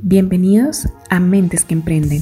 Bienvenidos a Mentes que Emprenden.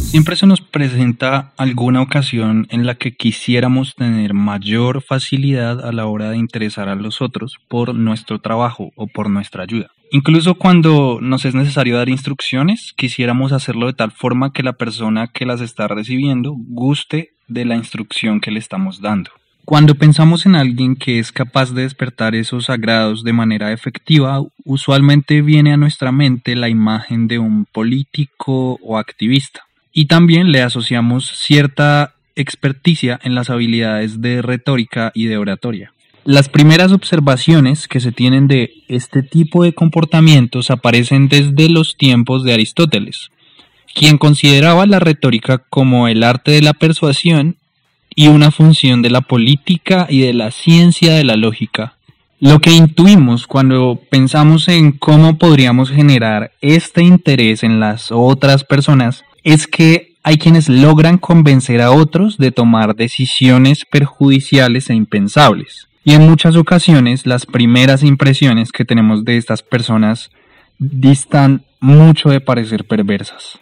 Siempre se nos presenta alguna ocasión en la que quisiéramos tener mayor facilidad a la hora de interesar a los otros por nuestro trabajo o por nuestra ayuda. Incluso cuando nos es necesario dar instrucciones, quisiéramos hacerlo de tal forma que la persona que las está recibiendo guste de la instrucción que le estamos dando. Cuando pensamos en alguien que es capaz de despertar esos agrados de manera efectiva, usualmente viene a nuestra mente la imagen de un político o activista. Y también le asociamos cierta experticia en las habilidades de retórica y de oratoria. Las primeras observaciones que se tienen de este tipo de comportamientos aparecen desde los tiempos de Aristóteles, quien consideraba la retórica como el arte de la persuasión y una función de la política y de la ciencia de la lógica. Lo que intuimos cuando pensamos en cómo podríamos generar este interés en las otras personas es que hay quienes logran convencer a otros de tomar decisiones perjudiciales e impensables. Y en muchas ocasiones las primeras impresiones que tenemos de estas personas distan mucho de parecer perversas.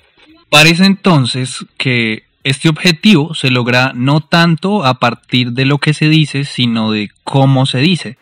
Parece entonces que este objetivo se logra no tanto a partir de lo que se dice, sino de cómo se dice.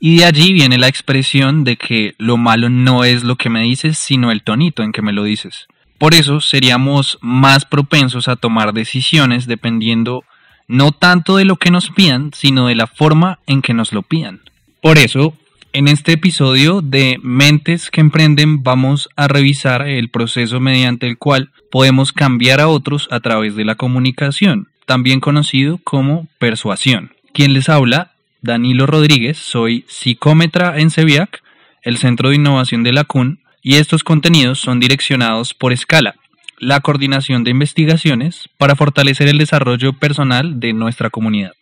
Y de allí viene la expresión de que lo malo no es lo que me dices, sino el tonito en que me lo dices. Por eso seríamos más propensos a tomar decisiones dependiendo no tanto de lo que nos pidan, sino de la forma en que nos lo pidan. Por eso en este episodio de Mentes que Emprenden vamos a revisar el proceso mediante el cual podemos cambiar a otros a través de la comunicación, también conocido como persuasión. Quien les habla, Danilo Rodríguez, soy psicómetra en CEVIAC, el Centro de Innovación de la CUN, y estos contenidos son direccionados por escala, la coordinación de investigaciones para fortalecer el desarrollo personal de nuestra comunidad.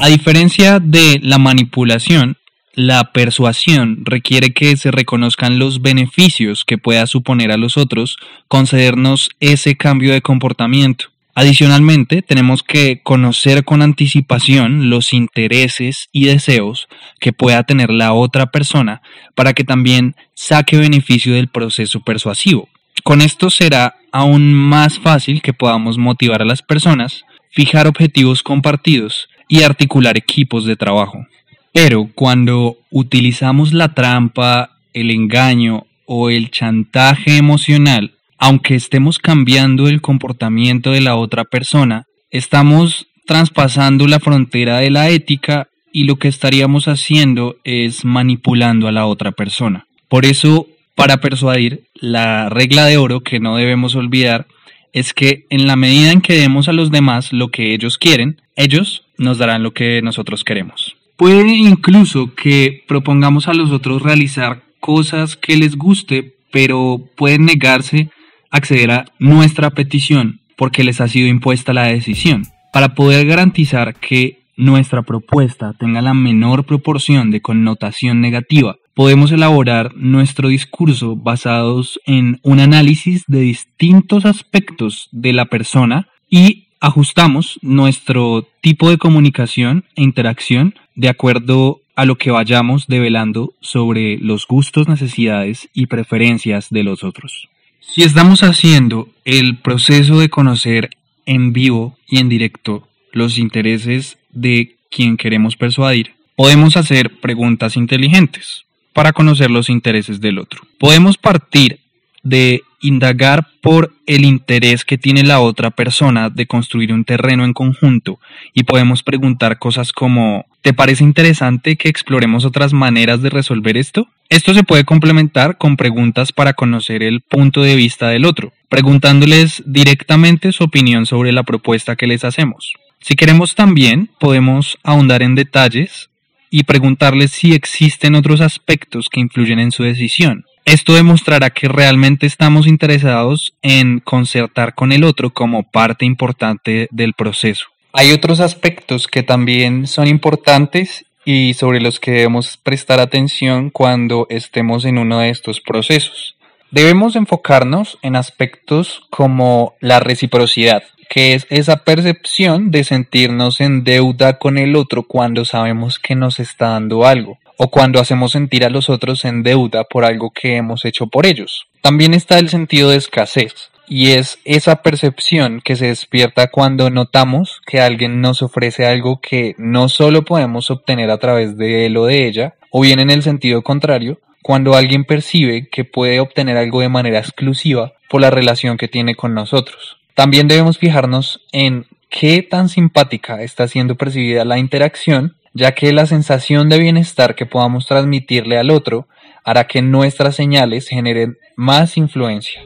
A diferencia de la manipulación, la persuasión requiere que se reconozcan los beneficios que pueda suponer a los otros concedernos ese cambio de comportamiento. Adicionalmente, tenemos que conocer con anticipación los intereses y deseos que pueda tener la otra persona para que también saque beneficio del proceso persuasivo. Con esto será aún más fácil que podamos motivar a las personas, fijar objetivos compartidos y articular equipos de trabajo. Pero cuando utilizamos la trampa, el engaño o el chantaje emocional, aunque estemos cambiando el comportamiento de la otra persona, estamos traspasando la frontera de la ética y lo que estaríamos haciendo es manipulando a la otra persona. Por eso, para persuadir, la regla de oro que no debemos olvidar es que en la medida en que demos a los demás lo que ellos quieren, ellos nos darán lo que nosotros queremos. Puede incluso que propongamos a los otros realizar cosas que les guste, pero pueden negarse a acceder a nuestra petición porque les ha sido impuesta la decisión. Para poder garantizar que nuestra propuesta tenga la menor proporción de connotación negativa, podemos elaborar nuestro discurso basados en un análisis de distintos aspectos de la persona y ajustamos nuestro tipo de comunicación e interacción de acuerdo a lo que vayamos develando sobre los gustos, necesidades y preferencias de los otros. Si estamos haciendo el proceso de conocer en vivo y en directo los intereses de quien queremos persuadir, podemos hacer preguntas inteligentes para conocer los intereses del otro. Podemos partir de indagar por el interés que tiene la otra persona de construir un terreno en conjunto y podemos preguntar cosas como ¿te parece interesante que exploremos otras maneras de resolver esto? Esto se puede complementar con preguntas para conocer el punto de vista del otro, preguntándoles directamente su opinión sobre la propuesta que les hacemos. Si queremos también, podemos ahondar en detalles y preguntarles si existen otros aspectos que influyen en su decisión. Esto demostrará que realmente estamos interesados en concertar con el otro como parte importante del proceso. Hay otros aspectos que también son importantes y sobre los que debemos prestar atención cuando estemos en uno de estos procesos. Debemos enfocarnos en aspectos como la reciprocidad. Que es esa percepción de sentirnos en deuda con el otro cuando sabemos que nos está dando algo, o cuando hacemos sentir a los otros en deuda por algo que hemos hecho por ellos. También está el sentido de escasez, y es esa percepción que se despierta cuando notamos que alguien nos ofrece algo que no solo podemos obtener a través de él o de ella, o bien en el sentido contrario, cuando alguien percibe que puede obtener algo de manera exclusiva por la relación que tiene con nosotros. También debemos fijarnos en qué tan simpática está siendo percibida la interacción, ya que la sensación de bienestar que podamos transmitirle al otro hará que nuestras señales generen más influencia.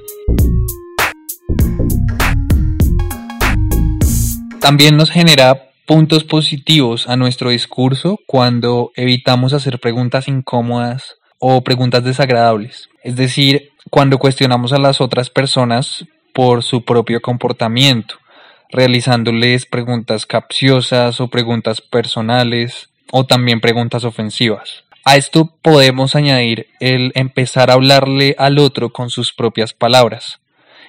También nos genera puntos positivos a nuestro discurso cuando evitamos hacer preguntas incómodas o preguntas desagradables. Es decir, cuando cuestionamos a las otras personas por su propio comportamiento, realizándoles preguntas capciosas o preguntas personales o también preguntas ofensivas. A esto podemos añadir el empezar a hablarle al otro con sus propias palabras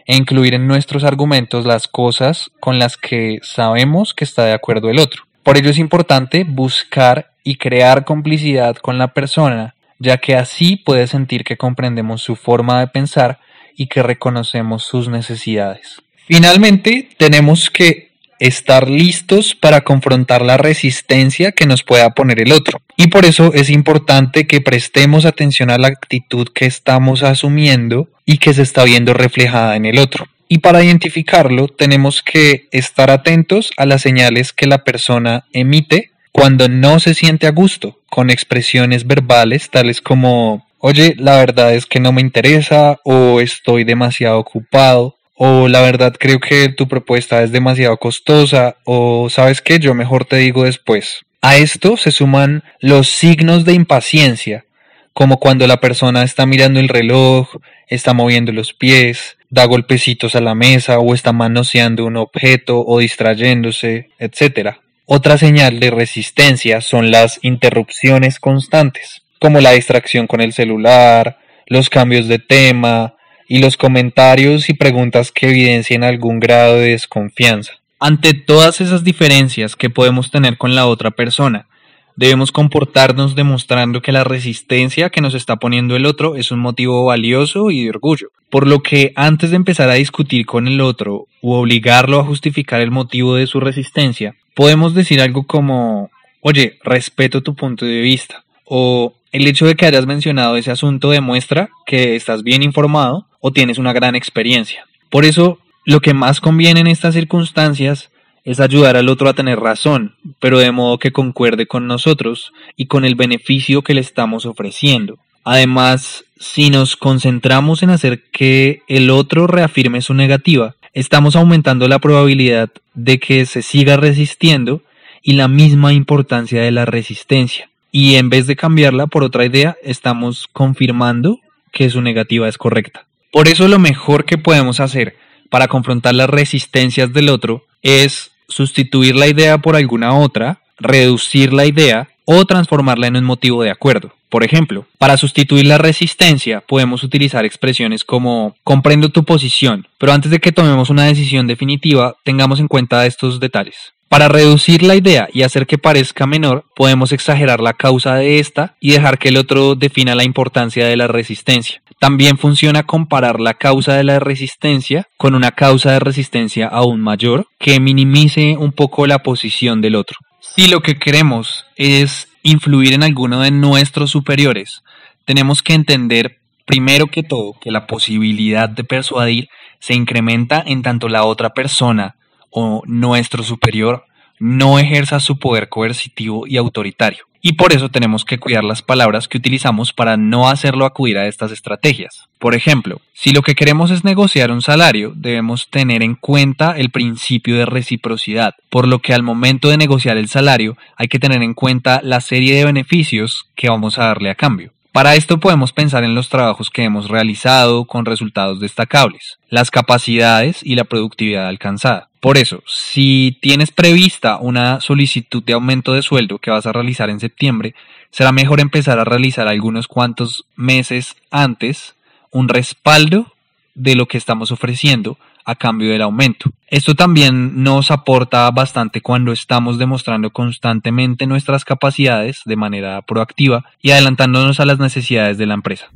e incluir en nuestros argumentos las cosas con las que sabemos que está de acuerdo el otro. Por ello es importante buscar y crear complicidad con la persona, ya que así puede sentir que comprendemos su forma de pensar y que reconocemos sus necesidades. Finalmente, tenemos que estar listos para confrontar la resistencia que nos pueda poner el otro. Y por eso es importante que prestemos atención a la actitud que estamos asumiendo y que se está viendo reflejada en el otro. Y para identificarlo tenemos que estar atentos a las señales que la persona emite cuando no se siente a gusto, con expresiones verbales tales como oye, la verdad es que no me interesa o estoy demasiado ocupado o la verdad creo que tu propuesta es demasiado costosa o sabes que yo mejor te digo después. A esto se suman los signos de impaciencia, como cuando la persona está mirando el reloj, está moviendo los pies, da golpecitos a la mesa o está manoseando un objeto o distrayéndose, etc. Otra señal de resistencia son las interrupciones constantes, como la distracción con el celular, los cambios de tema y los comentarios y preguntas que evidencien algún grado de desconfianza. Ante todas esas diferencias que podemos tener con la otra persona, Debemos comportarnos demostrando que la resistencia que nos está poniendo el otro es un motivo valioso y de orgullo. Por lo que antes de empezar a discutir con el otro u obligarlo a justificar el motivo de su resistencia, podemos decir algo como, oye, respeto tu punto de vista. O el hecho de que hayas mencionado ese asunto demuestra que estás bien informado o tienes una gran experiencia. Por eso, lo que más conviene en estas circunstancias es ayudar al otro a tener razón, pero de modo que concuerde con nosotros y con el beneficio que le estamos ofreciendo. Además, si nos concentramos en hacer que el otro reafirme su negativa, estamos aumentando la probabilidad de que se siga resistiendo y la misma importancia de la resistencia. Y en vez de cambiarla por otra idea, estamos confirmando que su negativa es correcta. Por eso lo mejor que podemos hacer para confrontar las resistencias del otro es sustituir la idea por alguna otra, reducir la idea o transformarla en un motivo de acuerdo. Por ejemplo, para sustituir la resistencia podemos utilizar expresiones como comprendo tu posición, pero antes de que tomemos una decisión definitiva tengamos en cuenta estos detalles. Para reducir la idea y hacer que parezca menor, podemos exagerar la causa de esta y dejar que el otro defina la importancia de la resistencia. También funciona comparar la causa de la resistencia con una causa de resistencia aún mayor que minimice un poco la posición del otro. Si lo que queremos es influir en alguno de nuestros superiores, tenemos que entender primero que todo que la posibilidad de persuadir se incrementa en tanto la otra persona o nuestro superior no ejerza su poder coercitivo y autoritario. Y por eso tenemos que cuidar las palabras que utilizamos para no hacerlo acudir a estas estrategias. Por ejemplo, si lo que queremos es negociar un salario, debemos tener en cuenta el principio de reciprocidad, por lo que al momento de negociar el salario hay que tener en cuenta la serie de beneficios que vamos a darle a cambio. Para esto podemos pensar en los trabajos que hemos realizado con resultados destacables, las capacidades y la productividad alcanzada. Por eso, si tienes prevista una solicitud de aumento de sueldo que vas a realizar en septiembre, será mejor empezar a realizar algunos cuantos meses antes un respaldo de lo que estamos ofreciendo a cambio del aumento. Esto también nos aporta bastante cuando estamos demostrando constantemente nuestras capacidades de manera proactiva y adelantándonos a las necesidades de la empresa.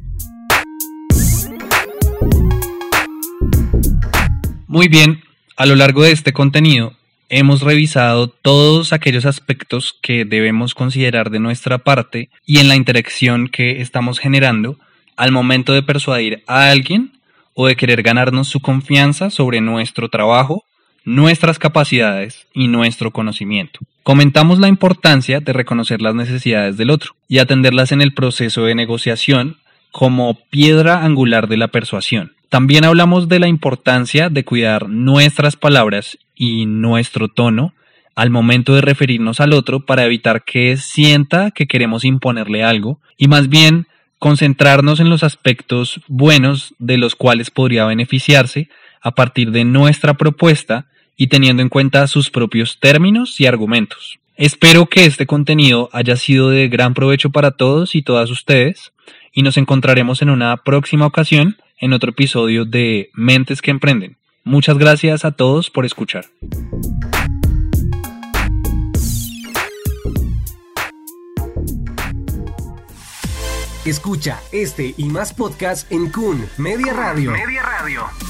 Muy bien, a lo largo de este contenido hemos revisado todos aquellos aspectos que debemos considerar de nuestra parte y en la interacción que estamos generando al momento de persuadir a alguien o de querer ganarnos su confianza sobre nuestro trabajo, nuestras capacidades y nuestro conocimiento. Comentamos la importancia de reconocer las necesidades del otro y atenderlas en el proceso de negociación como piedra angular de la persuasión. También hablamos de la importancia de cuidar nuestras palabras y nuestro tono al momento de referirnos al otro para evitar que sienta que queremos imponerle algo y más bien concentrarnos en los aspectos buenos de los cuales podría beneficiarse a partir de nuestra propuesta y teniendo en cuenta sus propios términos y argumentos. Espero que este contenido haya sido de gran provecho para todos y todas ustedes y nos encontraremos en una próxima ocasión en otro episodio de Mentes que Emprenden. Muchas gracias a todos por escuchar. Escucha este y más podcasts en Kun Media Radio. Media Radio.